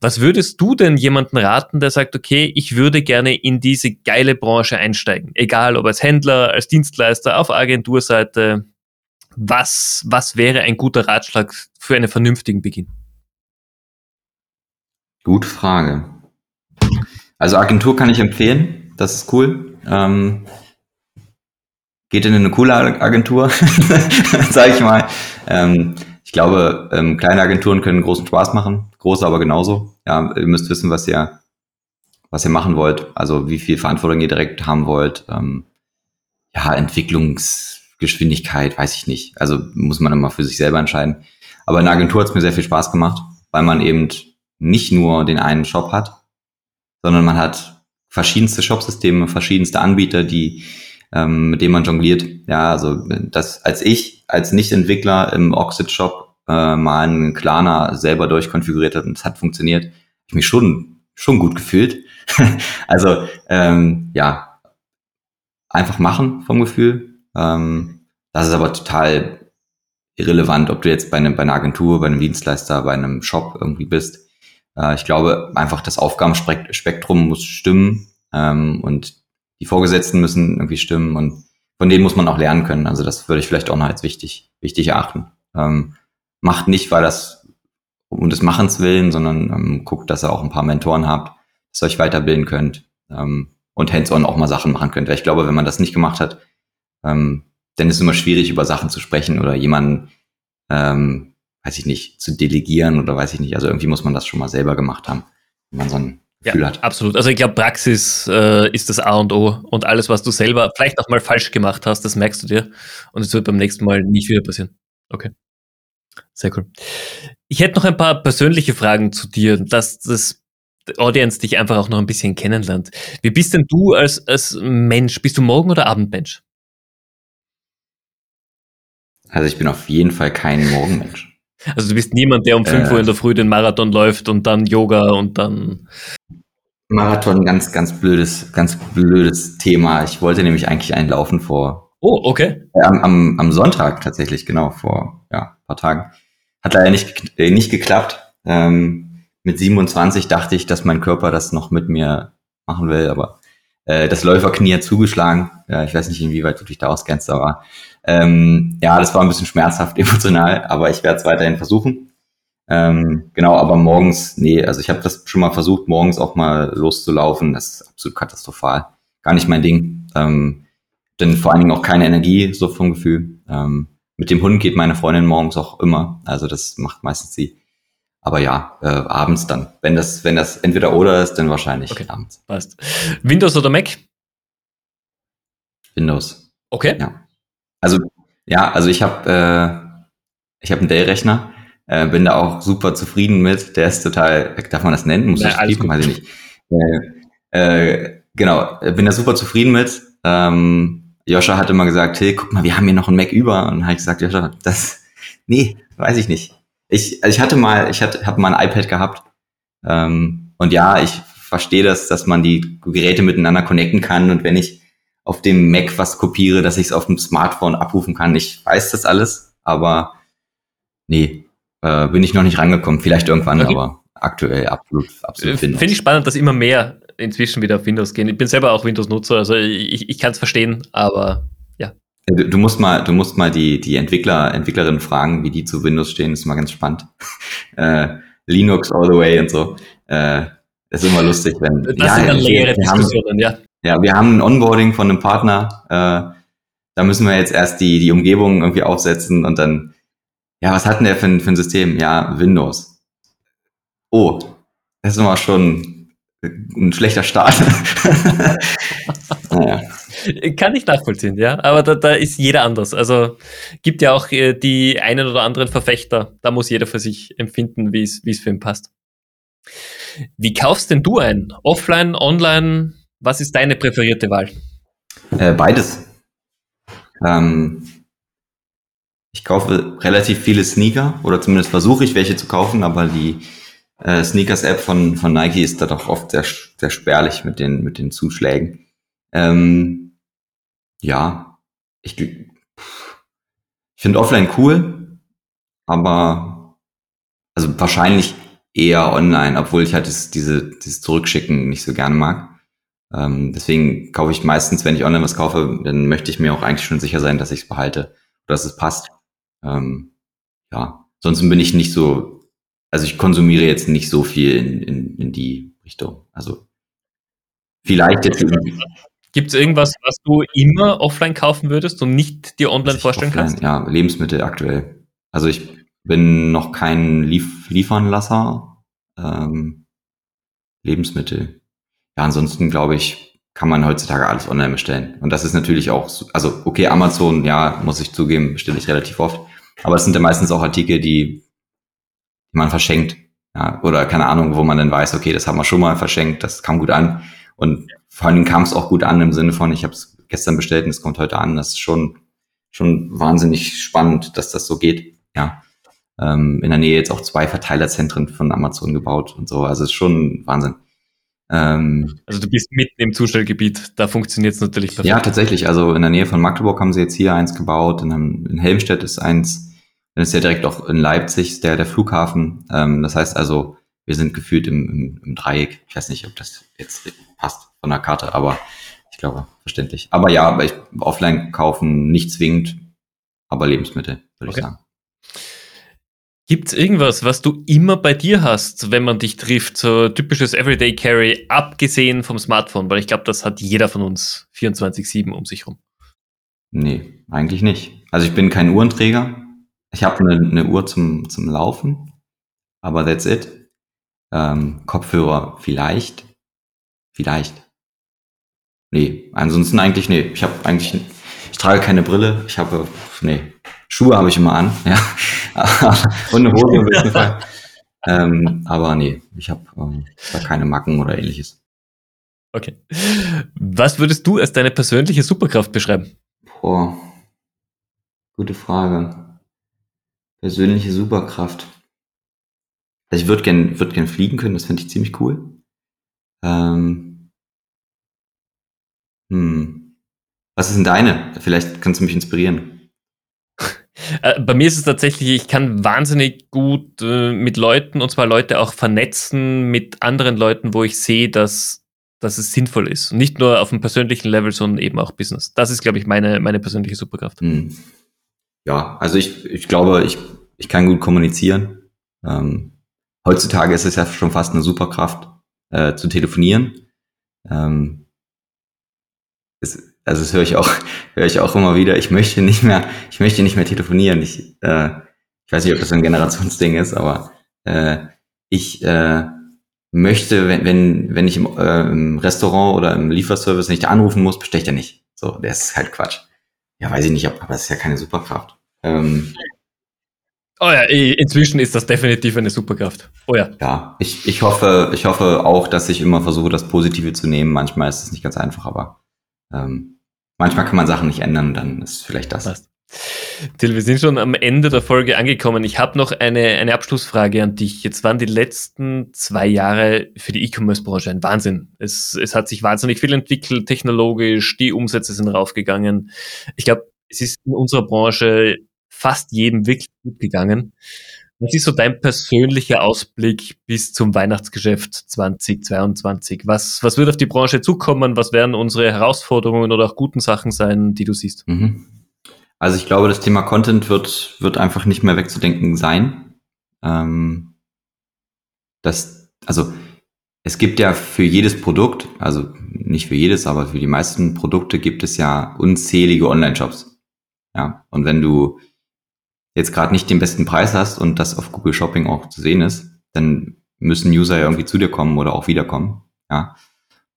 Was würdest du denn jemanden raten, der sagt, okay, ich würde gerne in diese geile Branche einsteigen? Egal ob als Händler, als Dienstleister, auf Agenturseite, was, was wäre ein guter Ratschlag für einen vernünftigen Beginn? Gute Frage. Also Agentur kann ich empfehlen, das ist cool. Ähm, geht in eine coole Agentur, sage ich mal. Ähm, ich glaube, ähm, kleine Agenturen können großen Spaß machen, große aber genauso. Ja, ihr müsst wissen, was ihr, was ihr machen wollt, also wie viel Verantwortung ihr direkt haben wollt. Ähm, ja, Entwicklungs Geschwindigkeit, weiß ich nicht. Also muss man immer für sich selber entscheiden. Aber in der Agentur hat es mir sehr viel Spaß gemacht, weil man eben nicht nur den einen Shop hat, sondern man hat verschiedenste Shopsysteme, verschiedenste Anbieter, die ähm, mit denen man jongliert. Ja, also das als ich als Nicht-Entwickler im Oxid-Shop äh, mal einen Klarna selber durchkonfiguriert hat und es hat funktioniert, habe ich mich schon schon gut gefühlt. also ähm, ja, einfach machen vom Gefühl ähm, das ist aber total irrelevant, ob du jetzt bei, einem, bei einer Agentur, bei einem Dienstleister, bei einem Shop irgendwie bist. Äh, ich glaube einfach, das Aufgabenspektrum muss stimmen ähm, und die Vorgesetzten müssen irgendwie stimmen und von denen muss man auch lernen können. Also das würde ich vielleicht auch noch als wichtig, wichtig erachten. Ähm, macht nicht, weil das um des Machens willen, sondern ähm, guckt, dass ihr auch ein paar Mentoren habt, dass ihr euch weiterbilden könnt ähm, und hands-on auch mal Sachen machen könnt. Weil ich glaube, wenn man das nicht gemacht hat, ähm, dann ist es immer schwierig, über Sachen zu sprechen oder jemanden, ähm, weiß ich nicht, zu delegieren oder weiß ich nicht. Also irgendwie muss man das schon mal selber gemacht haben, wenn man so ein Gefühl ja, hat. Absolut. Also ich glaube, Praxis äh, ist das A und O und alles, was du selber vielleicht auch mal falsch gemacht hast, das merkst du dir und es wird beim nächsten Mal nicht wieder passieren. Okay. Sehr cool. Ich hätte noch ein paar persönliche Fragen zu dir, dass das Audience dich einfach auch noch ein bisschen kennenlernt. Wie bist denn du als, als Mensch? Bist du Morgen- oder Abendmensch? Also ich bin auf jeden Fall kein Morgenmensch. Also du bist niemand, der um 5 äh, Uhr in der Früh den Marathon läuft und dann Yoga und dann. Marathon, ganz, ganz blödes, ganz blödes Thema. Ich wollte nämlich eigentlich einlaufen vor. Oh, okay. Äh, am, am, Sonntag tatsächlich, genau, vor ja, paar Tagen. Hat leider nicht, äh, nicht geklappt. Ähm, mit 27 dachte ich, dass mein Körper das noch mit mir machen will, aber äh, das Läuferknie hat zugeschlagen. Ja, ich weiß nicht, inwieweit du dich da auskennst, aber ähm, ja, das war ein bisschen schmerzhaft emotional, aber ich werde es weiterhin versuchen. Ähm, genau, aber morgens, nee, also ich habe das schon mal versucht, morgens auch mal loszulaufen. Das ist absolut katastrophal. Gar nicht mein Ding. Ähm, denn vor allen Dingen auch keine Energie, so vom Gefühl. Ähm, mit dem Hund geht meine Freundin morgens auch immer. Also das macht meistens sie. Aber ja, äh, abends dann. Wenn das, wenn das entweder oder ist, dann wahrscheinlich Okay. abends. Passt. Windows oder Mac? Windows. Okay. Ja. Also, ja, also ich habe äh, ich habe einen Dell-Rechner, äh, bin da auch super zufrieden mit. Der ist total, darf man das nennen? Muss Ja, ich gut. Weiß ich nicht. Äh, äh, genau, bin da super zufrieden mit. Ähm, Joscha hat immer gesagt, hey, guck mal, wir haben hier noch einen Mac über. Und ich gesagt, Joscha, das, nee, weiß ich nicht. Ich, also ich hatte mal, ich hatte, habe mal ein iPad gehabt. Ähm, und ja, ich verstehe das, dass man die Geräte miteinander connecten kann. Und wenn ich auf dem Mac was kopiere, dass ich es auf dem Smartphone abrufen kann. Ich weiß das alles, aber nee, äh, bin ich noch nicht rangekommen. Vielleicht irgendwann, Okay. aber aktuell absolut, Äh, absolut Finde ich spannend, dass immer mehr inzwischen wieder auf Windows gehen. Ich bin selber auch Windows-Nutzer, also ich, ich kann es verstehen, aber Du, du musst mal, du musst mal die, die Entwickler, Entwicklerinnen fragen, wie die zu Windows stehen. ist mal ganz spannend. äh, Linux all the way und so. Äh, ist immer lustig, wenn. das sind dann längere Diskussionen, ja. Ja, wir haben ein Onboarding von einem Partner. Äh, da müssen wir jetzt erst die, die Umgebung irgendwie aufsetzen und dann, ja, was hat denn der für ein, für ein System? Ja, Windows. Oh, das ist immer schon ein schlechter Start. naja, Kann ich nachvollziehen, ja. Aber da, da ist jeder anders. Also gibt ja auch äh, die einen oder anderen Verfechter. Da muss jeder für sich empfinden, wie es für ihn passt. Wie kaufst denn du ein? Offline, online? Was ist deine präferierte Wahl? äh, beides. Ähm, ich kaufe relativ viele Sneaker oder zumindest versuche ich welche zu kaufen, aber die äh, Sneakers-App von, von Nike ist da doch oft sehr, sehr spärlich mit den, mit den Zuschlägen. Ähm, ja, ich, ich finde offline cool, aber also wahrscheinlich eher online, obwohl ich halt das, diese, dieses Zurückschicken nicht so gerne mag. Ähm, deswegen kaufe ich meistens, wenn ich online was kaufe, dann möchte ich mir auch eigentlich schon sicher sein, dass ich es behalte dass es passt. Ähm, ja, sonst bin ich nicht so, also ich konsumiere jetzt nicht so viel in, in, in die Richtung. Also vielleicht jetzt Gibt es irgendwas, was du immer offline kaufen würdest und nicht dir online vorstellen offline- kannst? Ja, Lebensmittel aktuell. Also ich bin noch kein Lief Liefernlasser. Ähm, Lebensmittel. Ja, ansonsten glaube ich, kann man heutzutage alles online bestellen. Und das ist natürlich auch, so- also okay, Amazon, ja, muss ich zugeben, bestelle ich relativ oft. Aber es sind ja meistens auch Artikel, die man verschenkt. Ja, oder keine Ahnung, wo man dann weiß, okay, das haben wir schon mal verschenkt, das kam gut an. Und vor allen Dingen kam es auch gut an im Sinne von, ich habe es gestern bestellt und es kommt heute an. Das ist schon, schon wahnsinnig spannend, dass das so geht. Ja. Ähm, in der Nähe jetzt auch zwei Verteilerzentren von Amazon gebaut und so. Also es ist schon Wahnsinn. Ähm, Also du bist mitten im Zustellgebiet, da funktioniert es natürlich perfekt. ja, tatsächlich. Also in der Nähe von Magdeburg haben sie jetzt hier eins gebaut. In, in Helmstedt ist eins. Dann ist ja direkt auch in Leipzig der, der Flughafen. Ähm, das heißt also, wir sind gefühlt im, im, im Dreieck. Ich weiß nicht, ob das jetzt passt von der Karte, aber ich glaube, verständlich. Aber ja, aber ich, offline kaufen nicht zwingend, aber Lebensmittel, würde Okay. ich sagen. Gibt es irgendwas, was du immer bei dir hast, wenn man dich trifft? So typisches Everyday Carry, abgesehen vom Smartphone, weil ich glaube, das hat jeder von uns 24-7 um sich rum. Nee, eigentlich nicht. Also ich bin kein Uhrenträger. Ich habe eine, eine Uhr zum, zum Laufen, aber that's it. Ähm, Kopfhörer vielleicht. Vielleicht. Nee, ansonsten eigentlich nee. Ich habe eigentlich, ich trage keine Brille. Ich habe, nee, Schuhe habe ich immer an, ja. Und eine Hose im besten Fall. Ähm, aber nee, ich habe ähm, da keine Macken oder ähnliches. Okay. Was würdest du als deine persönliche Superkraft beschreiben? Boah, gute Frage. Persönliche Superkraft. Also ich würde gern, würd gern fliegen können, das finde ich ziemlich cool. Ähm, hm. Was ist denn deine? Vielleicht kannst du mich inspirieren. Äh, bei mir ist es tatsächlich, ich kann wahnsinnig gut äh, mit Leuten und zwar Leute auch vernetzen mit anderen Leuten, wo ich sehe, dass, dass es sinnvoll ist. nicht nur auf dem persönlichen Level, sondern eben auch Business. Das ist, glaube ich, meine, meine persönliche Superkraft. Hm. Ja, also ich, ich glaube, ich, ich kann gut kommunizieren. Ähm, heutzutage ist es ja schon fast eine Superkraft, äh, zu telefonieren. Ähm, es, also das höre ich auch, höre ich auch immer wieder. Ich möchte nicht mehr, ich möchte nicht mehr telefonieren. Ich, äh, ich weiß nicht, ob das ein Generationsding ist, aber äh, ich äh, möchte, wenn, wenn, wenn ich im, äh, im Restaurant oder im Lieferservice nicht anrufen muss, bestelle ich ja nicht. So, das ist halt Quatsch. Ja, weiß ich nicht, aber das ist ja keine Superkraft. Ähm, Oh ja, inzwischen ist das definitiv eine Superkraft. Oh ja. Ja, ich, ich hoffe, ich hoffe auch, dass ich immer versuche, das Positive zu nehmen. Manchmal ist es nicht ganz einfach, aber ähm, manchmal kann man Sachen nicht ändern und dann ist vielleicht das. Passt. Till, wir sind schon am Ende der Folge angekommen. Ich habe noch eine, eine Abschlussfrage an dich. Jetzt waren die letzten zwei Jahre für die E-Commerce-Branche ein Wahnsinn. Es, es hat sich wahnsinnig viel entwickelt, technologisch, die Umsätze sind raufgegangen. Ich glaube, es ist in unserer Branche fast jedem wirklich gut gegangen. Was ist so dein persönlicher Ausblick bis zum Weihnachtsgeschäft 2022? Was, was wird auf die Branche zukommen? Was werden unsere Herausforderungen oder auch guten Sachen sein, die du siehst? Mhm. Also ich glaube, das Thema Content wird, wird einfach nicht mehr wegzudenken sein. Ähm, das, also es gibt ja für jedes Produkt, also nicht für jedes, aber für die meisten Produkte gibt es ja unzählige Online-Shops. Ja, und wenn du jetzt gerade nicht den besten Preis hast und das auf Google Shopping auch zu sehen ist, dann müssen User ja irgendwie zu dir kommen oder auch wiederkommen. Ja.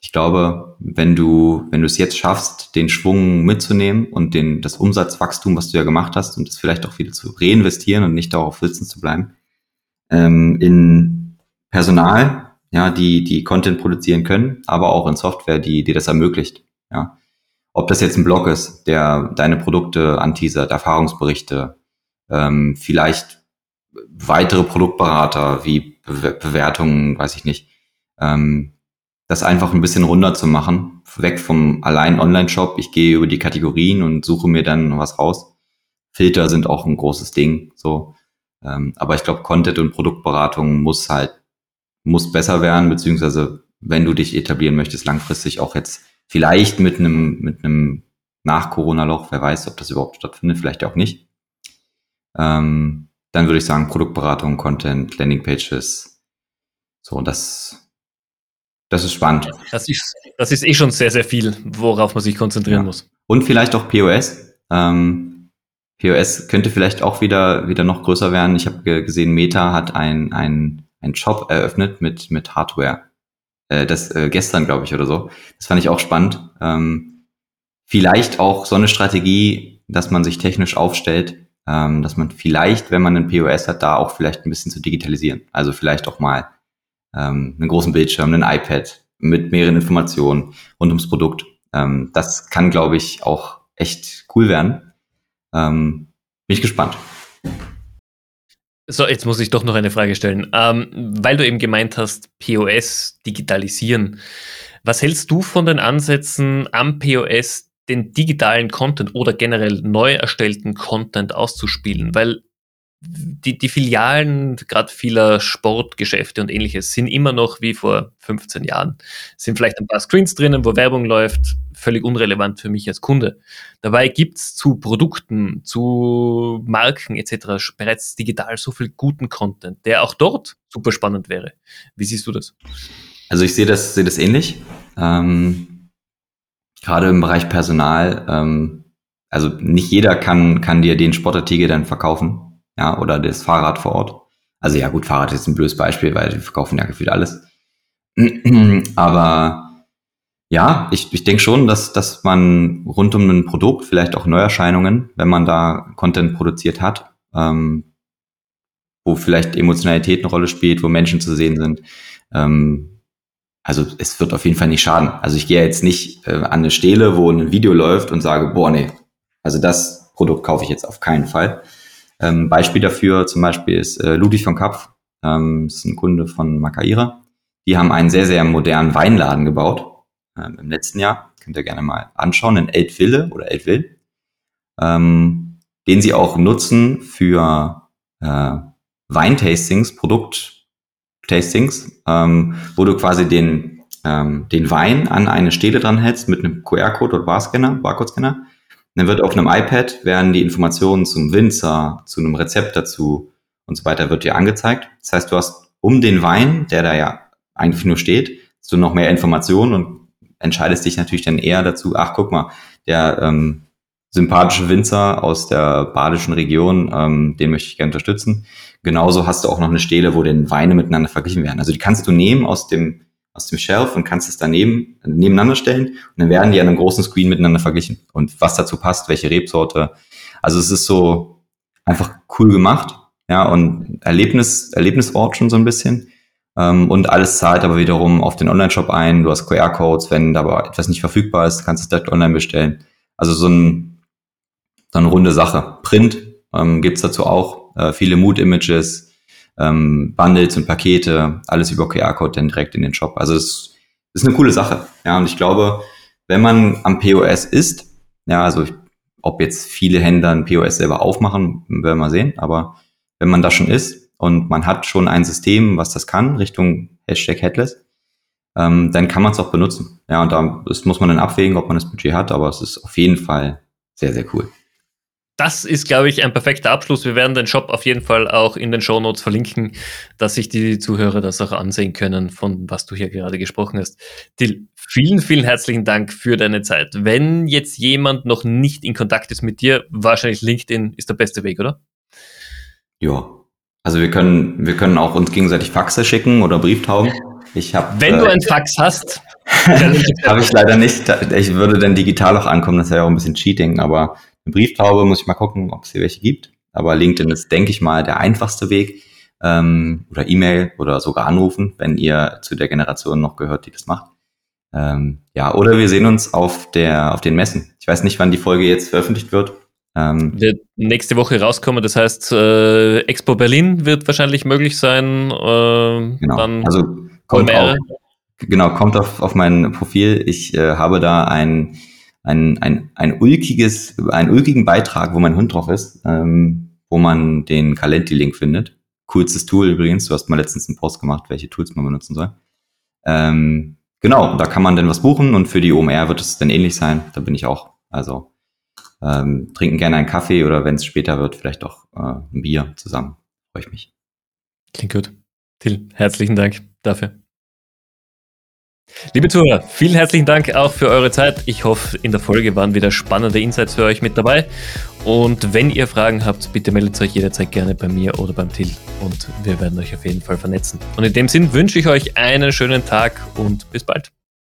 Ich glaube, wenn du, wenn du es jetzt schaffst, den Schwung mitzunehmen und den, das Umsatzwachstum, was du ja gemacht hast, und das vielleicht auch wieder zu reinvestieren und nicht darauf sitzen zu bleiben, ähm, in Personal, ja, die, die Content produzieren können, aber auch in Software, die, die das ermöglicht, ja. Ob das jetzt ein Blog ist, der deine Produkte anteasert, Erfahrungsberichte, ähm, vielleicht weitere Produktberater wie Be Bewertungen, weiß ich nicht, ähm, das einfach ein bisschen runter zu machen, weg vom allein Online-Shop. Ich gehe über die Kategorien und suche mir dann was raus. Filter sind auch ein großes Ding, so. Ähm, aber ich glaube, Content und Produktberatung muss halt, muss besser werden, beziehungsweise wenn du dich etablieren möchtest, langfristig auch jetzt vielleicht mit einem, mit einem Nach-Corona-Loch, wer weiß, ob das überhaupt stattfindet, vielleicht auch nicht. Ähm, dann würde ich sagen, Produktberatung, Content, Landingpages. So, das, das ist spannend. Das ist, das ist eh schon sehr, sehr viel, worauf man sich konzentrieren ja. muss. Und vielleicht auch POS. Ähm, POS könnte vielleicht auch wieder, wieder noch größer werden. Ich habe gesehen, Meta hat ein, ein, ein Shop eröffnet mit, mit Hardware. Äh, das äh, gestern, glaube ich, oder so. Das fand ich auch spannend. Ähm, vielleicht auch so eine Strategie, dass man sich technisch aufstellt, ähm, dass man vielleicht, wenn man einen POS hat, da auch vielleicht ein bisschen zu digitalisieren. Also vielleicht auch mal ähm, einen großen Bildschirm, ein iPad mit mehreren Informationen rund ums Produkt. Ähm, das kann, glaube ich, auch echt cool werden. Ähm, bin ich gespannt. So, jetzt muss ich doch noch eine Frage stellen. Ähm, weil du eben gemeint hast, POS digitalisieren. Was hältst du von den Ansätzen am POS, den digitalen Content oder generell neu erstellten Content auszuspielen, weil die, die Filialen, gerade vieler Sportgeschäfte und ähnliches, sind immer noch wie vor 15 Jahren. Sind vielleicht ein paar Screens drinnen, wo Werbung läuft, völlig unrelevant für mich als Kunde. Dabei gibt's zu Produkten, zu Marken etc. bereits digital so viel guten Content, der auch dort super spannend wäre. Wie siehst du das? Also ich sehe das, sehe das ähnlich. Ähm gerade im Bereich Personal, ähm, also nicht jeder kann, kann dir den Sportartikel dann verkaufen, ja, oder das Fahrrad vor Ort. Also ja, gut, Fahrrad ist ein blödes Beispiel, weil die verkaufen ja gefühlt alles. Aber ja, ich, ich denke schon, dass, dass man rund um ein Produkt, vielleicht auch Neuerscheinungen, wenn man da Content produziert hat, ähm, wo vielleicht Emotionalität eine Rolle spielt, wo Menschen zu sehen sind, ähm, also es wird auf jeden Fall nicht schaden. Also ich gehe jetzt nicht äh, an eine Stele, wo ein Video läuft und sage, boah, nee, also das Produkt kaufe ich jetzt auf keinen Fall. Ähm, Beispiel dafür zum Beispiel ist äh, Ludwig von Kapf, ähm, ist ein Kunde von Makaira. Die haben einen sehr, sehr modernen Weinladen gebaut ähm, im letzten Jahr. Könnt ihr gerne mal anschauen in Eltville oder Eltville. Ähm, den sie auch nutzen für äh, Weintastings, Produkttastings, ähm, wo du quasi den, ähm, den Wein an eine Stele dran hältst mit einem QR-Code oder Barscanner, Barcode-Scanner. Dann wird auf einem iPad werden die Informationen zum Winzer, zu einem Rezept dazu und so weiter wird dir angezeigt. Das heißt, du hast um den Wein, der da ja eigentlich nur steht, hast du noch mehr Informationen und entscheidest dich natürlich dann eher dazu, ach guck mal, der ähm, sympathische Winzer aus der badischen Region, ähm, den möchte ich gerne unterstützen. Genauso hast du auch noch eine Stele, wo den Weine miteinander verglichen werden. Also die kannst du nehmen aus dem aus dem Shelf und kannst es daneben nebeneinander stellen und dann werden die an einem großen Screen miteinander verglichen und was dazu passt, welche Rebsorte. Also es ist so einfach cool gemacht, ja und Erlebnis Erlebnisort schon so ein bisschen. Ähm, und alles zahlt aber wiederum auf den Online-Shop ein. Du hast QR-Codes, wenn aber etwas nicht verfügbar ist, kannst du es direkt online bestellen. Also so ein eine runde Sache. Print ähm, gibt dazu auch, äh, viele Mood-Images, ähm, Bundles und Pakete, alles über QR-Code dann direkt in den Shop. Also es ist eine coole Sache. Ja, und ich glaube, wenn man am POS ist, ja, also ob jetzt viele Händler ein POS selber aufmachen, werden wir sehen, aber wenn man da schon ist und man hat schon ein System, was das kann, Richtung Hashtag Headless, ähm, dann kann man es auch benutzen. Ja, und da das muss man dann abwägen, ob man das Budget hat, aber es ist auf jeden Fall sehr, sehr cool das ist, glaube ich, ein perfekter Abschluss. Wir werden den Shop auf jeden Fall auch in den Show Notes verlinken, dass sich die Zuhörer das auch ansehen können, von was du hier gerade gesprochen hast. Till, vielen, vielen herzlichen Dank für deine Zeit. Wenn jetzt jemand noch nicht in Kontakt ist mit dir, wahrscheinlich LinkedIn ist der beste Weg, oder? Ja. Also wir können, wir können auch uns gegenseitig Faxe schicken oder Brieftauben. Ich hab, Wenn äh, du ein Fax hast, habe ich leider nicht. Ich würde dann digital auch ankommen, das wäre ja auch ein bisschen Cheating, aber eine Brieftaube muss ich mal gucken, ob es hier welche gibt. Aber LinkedIn ist, denke ich mal, der einfachste Weg. Ähm, oder E-Mail oder sogar anrufen, wenn ihr zu der Generation noch gehört, die das macht. Ähm, ja, oder wir sehen uns auf der, auf den Messen. Ich weiß nicht, wann die Folge jetzt veröffentlicht wird. Ähm, wird nächste Woche rauskommen. Das heißt, äh, Expo Berlin wird wahrscheinlich möglich sein. Äh, genau. also kommt auf, genau, kommt auf, auf mein Profil. Ich äh, habe da ein ein, ein, ein ulkiges, einen ulkigen Beitrag, wo mein Hund drauf ist, ähm, wo man den Calenti-Link findet. Coolstes Tool übrigens. Du hast mal letztens einen Post gemacht, welche Tools man benutzen soll. Ähm, genau, da kann man dann was buchen und für die OMR wird es dann ähnlich sein. Da bin ich auch. Also ähm, trinken gerne einen Kaffee oder wenn es später wird, vielleicht auch äh, ein Bier zusammen. Freue ich mich. Klingt gut. Till, herzlichen Dank dafür. Liebe Zuhörer, vielen herzlichen Dank auch für eure Zeit. Ich hoffe, in der Folge waren wieder spannende Insights für euch mit dabei. Und wenn ihr Fragen habt, bitte meldet euch jederzeit gerne bei mir oder beim Till und wir werden euch auf jeden Fall vernetzen. Und in dem Sinn wünsche ich euch einen schönen Tag und bis bald.